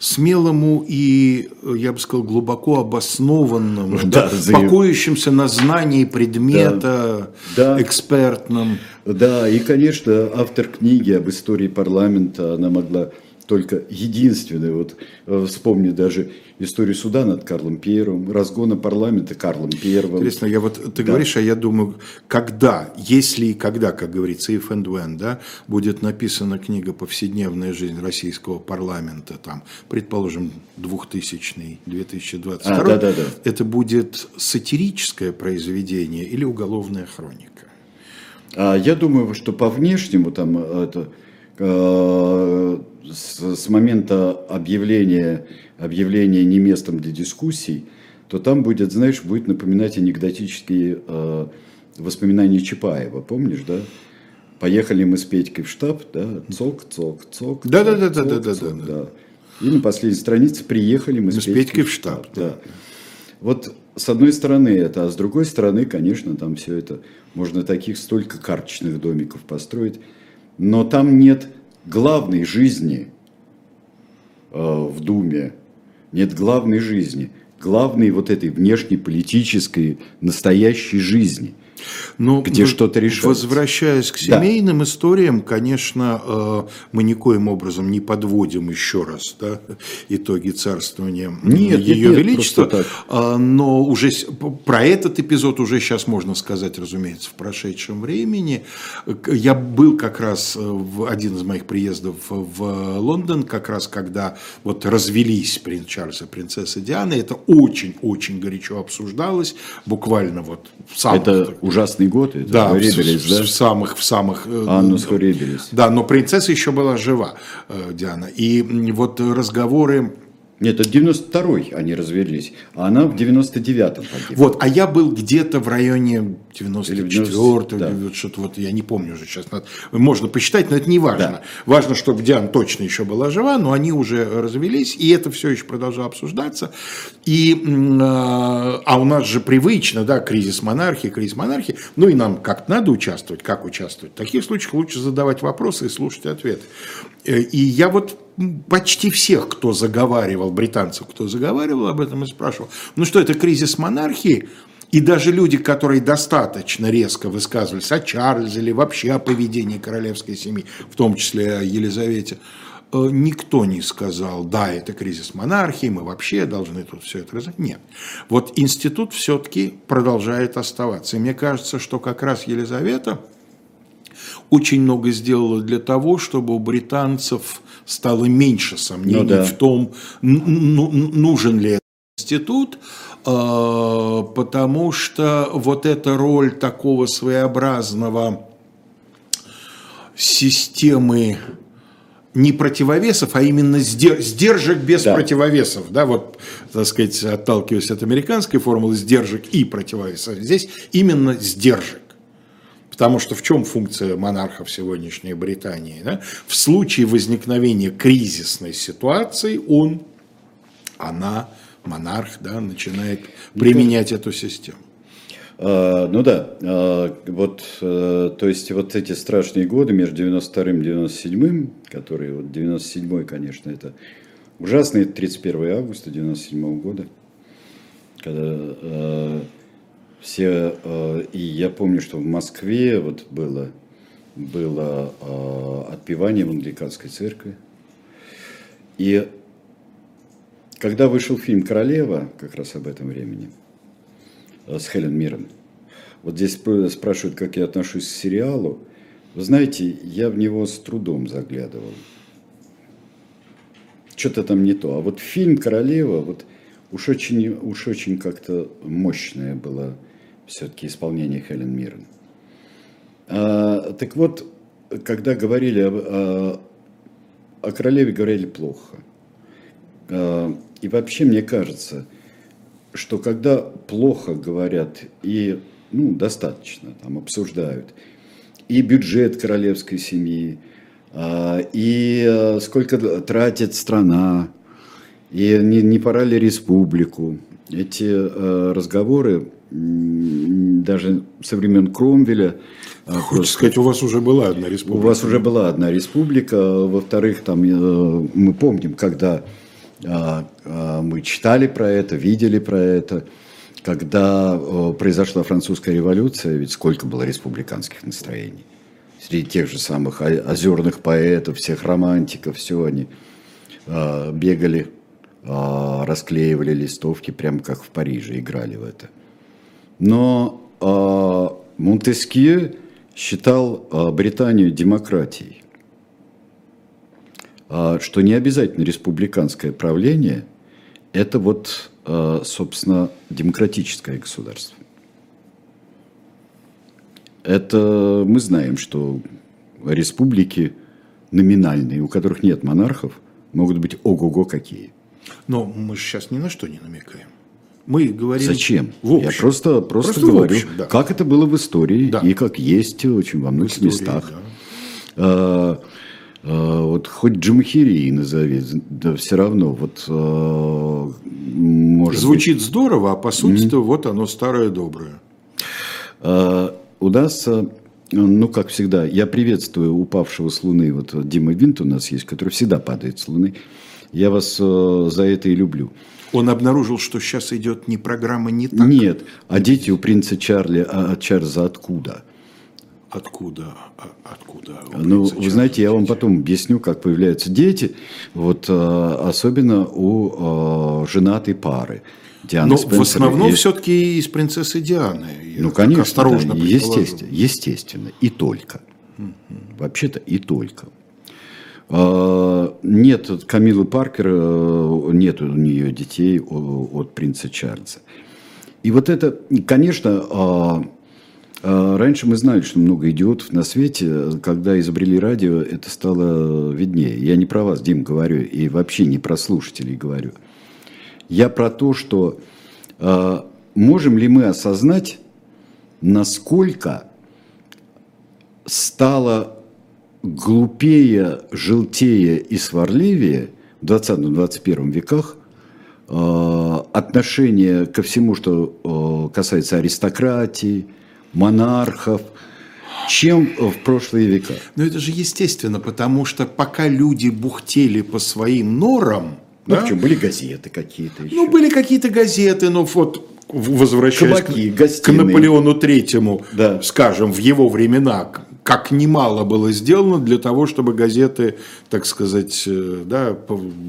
смелому и, я бы сказал, глубоко обоснованному, да, да, покоящимся на знании предмета, да, да, экспертном. Да, и, конечно, автор книги об истории парламента, она могла только единственное, вот э, вспомни даже историю суда над Карлом Первым, разгона парламента Карлом Первым. Интересно, я вот, ты да. говоришь, а я думаю, когда, если и когда, как говорится, if and when, да, будет написана книга «Повседневная жизнь российского парламента», там, предположим, 2000 2022 а, да, да, да. это будет сатирическое произведение или уголовная хроника? А, я думаю, что по внешнему там э, это с, с момента объявления, объявления не местом для дискуссий, то там будет, знаешь, будет напоминать анекдотические э, воспоминания Чапаева, помнишь, да? Поехали мы с Петькой в штаб, да, цок, цок, цок. Да, да, да, да, да, да, да, да. И на последней странице приехали мы, мы с, Петькой, Петькой в штаб. Да. да. Вот с одной стороны это, а с другой стороны, конечно, там все это, можно таких столько карточных домиков построить, но там нет главной жизни э, в Думе, нет главной жизни, главной вот этой внешней политической настоящей жизни – ну, где что-то решается. Возвращаясь к семейным да. историям, конечно, э, мы никоим образом не подводим еще раз да, итоги царствования нет, Ее нет, Величества, а, но уже про этот эпизод уже сейчас можно сказать, разумеется, в прошедшем времени. Я был как раз э, в один из моих приездов в Лондон, как раз когда вот развелись принц Чарльз и принцесса Диана, это очень-очень горячо обсуждалось, буквально вот в самых... Это ужасный год, это да, Хорибелис, в, да? В самых, в самых... Э, Аннус Хорибелис. Да, но принцесса еще была жива, э, Диана. И вот разговоры нет, это 92-й они развелись, а она в 99-м погибла. Вот, а я был где-то в районе 94-го, да. что-то вот, я не помню уже сейчас, можно посчитать, но это не важно. Да. Важно, чтобы Диана точно еще была жива, но они уже развелись, и это все еще продолжало обсуждаться. И, а, а у нас же привычно, да, кризис монархии, кризис монархии, ну и нам как-то надо участвовать, как участвовать. В таких случаях лучше задавать вопросы и слушать ответы. Э, и я вот почти всех, кто заговаривал, британцев, кто заговаривал об этом и спрашивал, ну что, это кризис монархии? И даже люди, которые достаточно резко высказывались о Чарльзе или вообще о поведении королевской семьи, в том числе о Елизавете, э, никто не сказал, да, это кризис монархии, мы вообще должны тут все это разобрать. Нет. Вот институт все-таки продолжает оставаться. И мне кажется, что как раз Елизавета очень много сделала для того, чтобы у британцев стало меньше сомнений ну, да. в том, нужен ли этот институт, а, потому что вот эта роль такого своеобразного системы не противовесов, а именно сдержек без да. противовесов. Да, вот, так сказать, отталкиваясь от американской формулы, сдержек и противовесов. Здесь именно сдержек. Потому что в чем функция монарха в сегодняшней Британии? Да? В случае возникновения кризисной ситуации он, она монарх, да, начинает применять эту систему. А, ну да, а, вот, а, то есть вот эти страшные годы между 92 и 97, которые, вот 97 конечно, это ужасный, это 31 августа 97 года, когда а, все, а, и я помню, что в Москве вот было, было а, отпевание в англиканской церкви, и когда вышел фильм «Королева», как раз об этом времени, Э, с Хелен Миррен. Вот здесь спрашивают, как я отношусь к сериалу. Вы знаете, я в него с трудом заглядывал. Что-то там не то. А вот фильм «Королева», вот уж очень, уж очень как-то мощное было все-таки исполнение Хелен Миррен. А, так вот, когда говорили о, о, о королеве, говорили плохо. А, и вообще, мне кажется, что когда плохо говорят и ну, достаточно там обсуждают и бюджет королевской семьи, а, и а, сколько тратит страна, и не, не пора ли республику. Эти а, разговоры даже со времен Кромвеля. Хочется просто... сказать, у вас уже была одна республика. У вас уже была одна республика. Во-вторых, там э, мы помним, когда а, а, мы читали про это, видели про это. Когда произошла французская революция, ведь сколько было республиканских настроений. Среди тех же самых озерных поэтов, всех романтиков, все они а, бегали, расклеивали листовки, прямо как в Париже, играли в это. Но Монтескье считал Британию демократией. А, что не обязательно республиканское правление – это вот, а, собственно, демократическое государство. Это мы знаем, что республики номинальные, у которых нет монархов, могут быть ого-го какие. Но мы же сейчас ни на что не намекаем. Мы говорим Зачем? В общем. Я просто, просто, просто говорю, общем, да. как это было в истории да. и как есть очень во многих истории, местах. Да. А, а, вот хоть Джамахирии назови, да все равно вот а, может Звучит быть... здорово, а по сути-то mm-hmm. вот оно старое доброе. А, удастся, ну как всегда, я приветствую упавшего с Луны, вот Дима Винт у нас есть, который всегда падает с Луны. Я вас за это и люблю. Он обнаружил, что сейчас идет не программа не так. Нет, а дети у принца Чарли, а Чарльза откуда? Откуда? А, откуда? Ну, вы знаете, я вам потом объясню, как появляются дети, вот а, особенно у а, женатой пары. Дианы Но Спенсер в основном есть... все-таки из принцессы Дианы. Ну, конечно, осторожно да, естественно, естественно, и только. Вообще-то и только. Нет, Камилы Паркер, э, нет у нее детей от принца Чарльза. И вот это, конечно, а раньше мы знали, что много идиотов на свете. Когда изобрели радио, это стало виднее. Я не про вас, Дим, говорю, и вообще не про слушателей говорю. Я про то, что можем ли мы осознать, насколько стало глупее, желтее и сварливее в 20-21 веках э, отношение ко всему, что э, касается аристократии, монархов, чем в прошлые века. Но это же естественно, потому что пока люди бухтели по своим норам, ну, да? были газеты какие-то еще. Ну, были какие-то газеты, но вот возвращаясь Кабаки, к, к Наполеону Третьему, да. скажем, в его времена, как немало было сделано для того, чтобы газеты, так сказать, э, да,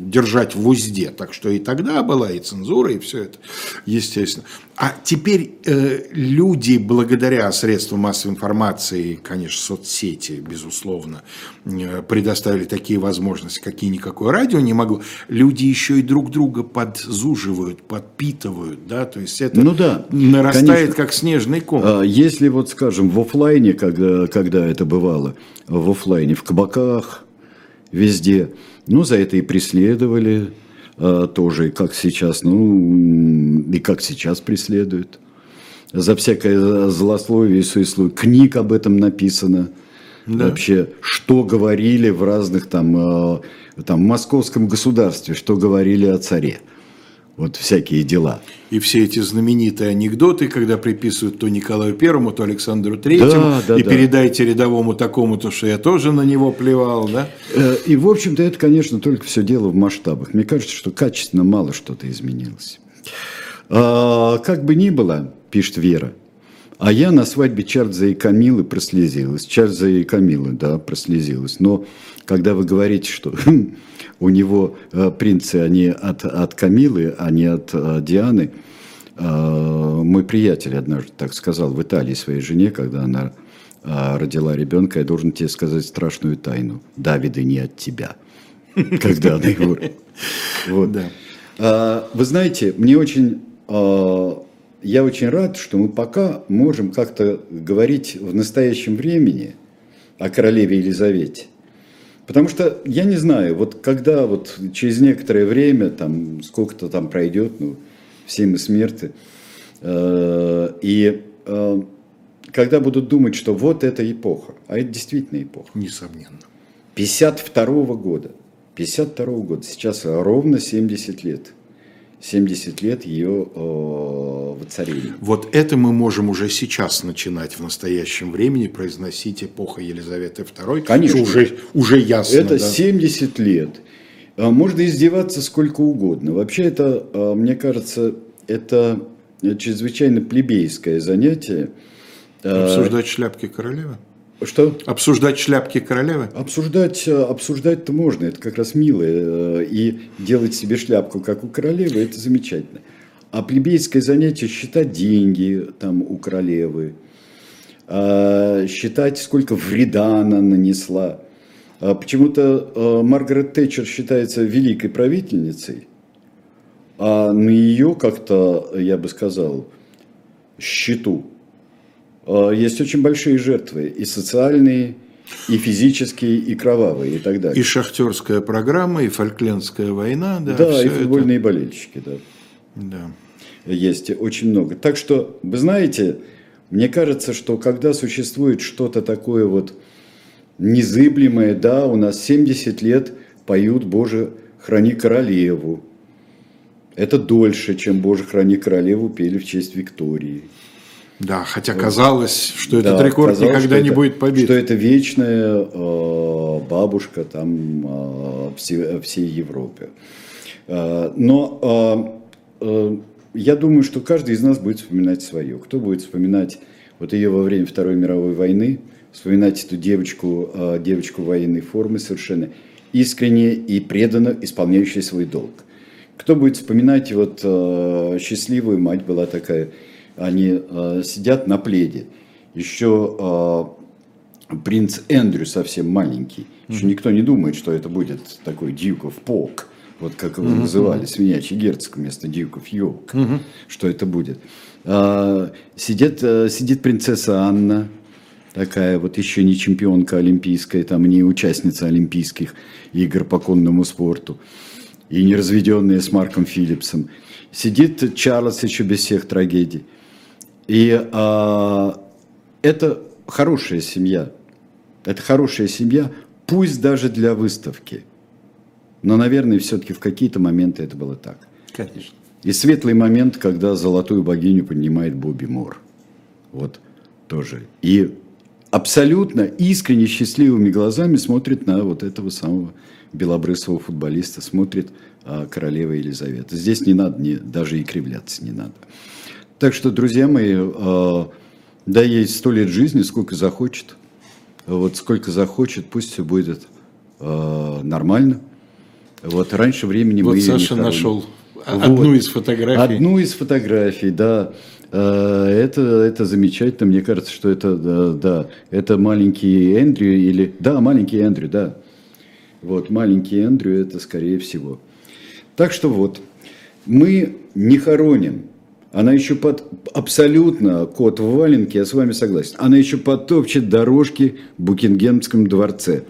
держать в узде. Так что и тогда была и цензура, и все это, естественно. А теперь э, люди, благодаря средствам массовой информации, конечно, соцсети, безусловно, э, предоставили такие возможности, какие никакое радио не могло. Люди еще и друг друга подзуживают, подпитывают, да, то есть это ну да, нарастает конечно. как снежный ком. А если вот, скажем, в офлайне, когда, когда это бывало, в офлайне, в кабаках, везде, ну, за это и преследовали, а, тоже, как сейчас, ну, и как сейчас преследуют. За всякое злословие и суесловие. Книг об этом написано. Да. Вообще, что говорили в разных там, а, там, в московском государстве, что говорили о царе. Вот всякие дела. И все эти знаменитые анекдоты, когда приписывают то Николаю Первому, то Александру Третьему, да, да, и да. передайте рядовому такому-то, что я тоже на него плевал, да? Э, и, в общем-то, это, конечно, только все дело в масштабах. Мне кажется, что качественно мало что-то изменилось. А, как бы ни было, пишет Вера, а я на свадьбе Чарльза и Камилы прослезилась. Чарльза и Камилы, да, прослезилась. Но когда вы говорите, что у него э, принцы, они от, от Камилы, а не от э, Дианы, э, мой приятель однажды так сказал в Италии своей жене, когда она родила ребенка, я должен тебе сказать страшную тайну. Давида не от тебя. Когда она его... Вот. Да. Вы знаете, мне очень я очень рад, что мы пока можем как-то говорить в настоящем времени о королеве Елизавете. Потому что я не знаю, вот когда вот через некоторое время, там сколько-то там пройдет, ну, все мы смерты, э, и э, когда будут думать, что вот эта эпоха, а это действительно эпоха. Несомненно. 52 -го года, 52 -го года, сейчас ровно 70 лет – 70 лет ее э, воцарения. Вот это мы можем уже сейчас начинать в настоящем времени произносить эпоха Елизаветы II. Конечно. Уже, уже ясно. Это да? 70 лет. А можно издеваться сколько угодно. Вообще это, э, мне кажется, это чрезвычайно плебейское занятие. Обсуждать шляпки королевы? Что? Обсуждать шляпки королевы? Обсуждать, э, обсуждать-то можно, это как раз мило. Э, и делать себе шляпку, как у королевы, это замечательно. А плебейское занятие считать деньги там у королевы, э, считать, сколько вреда она нанесла. А почему-то Маргарет Тэтчер считается великой правительницей, а на ее как-то, я бы сказал, счету Э, есть очень большие жертвы, и социальные, и физические, и кровавые, и так далее. И шахтерская программа, и фольклендская война. Да, да и футбольные это... болельщики, да. Да. Есть очень много. Так что, вы знаете, мне кажется, что когда существует что-то такое вот незыблемое, да, у нас 70 лет поют «Боже, храни королеву». Это дольше, чем «Боже, храни королеву» пели в честь Виктории. Да, хотя казалось, что да, этот рекорд казалось, никогда не это, будет побит. Что это вечная э, бабушка там э, все, всей Европы. Э, но э, э, я думаю, что каждый из нас будет вспоминать свое. Кто будет вспоминать вот ее во время Второй мировой войны, вспоминать эту девочку, э, девочку военной формы совершенно искренне и преданно исполняющую свой долг. Кто будет вспоминать, вот э, счастливую мать была такая, они э, сидят на пледе. Еще э, принц Эндрю совсем маленький. Еще mm-hmm. никто не думает, что это будет такой Дьюков полк. Вот как его mm-hmm. называли, свинячий герцог вместо Дьюков Йорк. Mm-hmm. Что это будет. А, сидит, а, сидит принцесса Анна, такая вот еще не чемпионка олимпийская, там не участница олимпийских игр по конному спорту, и не разведенная с Марком Филлипсом. Сидит Чарльз еще без всех трагедий. И а, это хорошая семья. Это хорошая семья, пусть даже для выставки. Но, наверное, все-таки в какие-то моменты это было так. Конечно. И светлый момент, когда золотую богиню поднимает Бобби Мор. Вот тоже. И абсолютно искренне счастливыми глазами смотрит на вот этого самого белобрысого футболиста, смотрит а, королева Елизавета. Здесь не надо, не, даже и кривляться не надо. Так что, друзья мои, э, да ей сто лет жизни, сколько захочет. Вот сколько захочет, пусть все будет э, нормально. Вот раньше времени вот мы Саша не нашел одну вот. из фотографий. Одну из фотографий, да. Э, это, это замечательно. Мне кажется, что это, да, да, это маленький Эндрю или... Да, маленький Эндрю, да. Вот, маленький Эндрю это скорее всего. Так что вот, мы не хороним она еще под абсолютно кот в валенке, я с вами согласен. Она еще подтопчет дорожки в Букингемском дворце.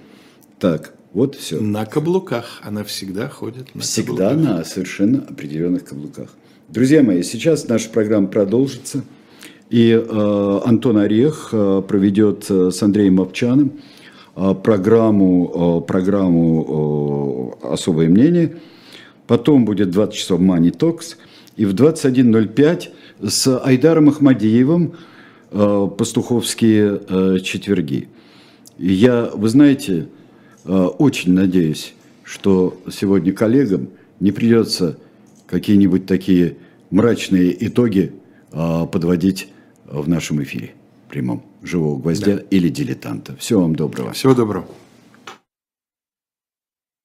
Так, вот все. На каблуках. Она всегда ходит на Всегда каблуках. на совершенно определенных каблуках. Друзья мои, сейчас наша программа продолжится. И э, Антон Орех э, проведет э, с Андреем Мовчаном э, программу, э, программу э, «Особое мнение», потом будет 20 часов Money Talks, и в 21.05 с Айдаром Ахмадиевым э, пастуховские э, четверги. И я, вы знаете, э, очень надеюсь, что сегодня коллегам не придется какие-нибудь такие мрачные итоги подводить в нашем эфире прямом живого гвоздя да. или дилетанта. Всего вам доброго. Всего доброго.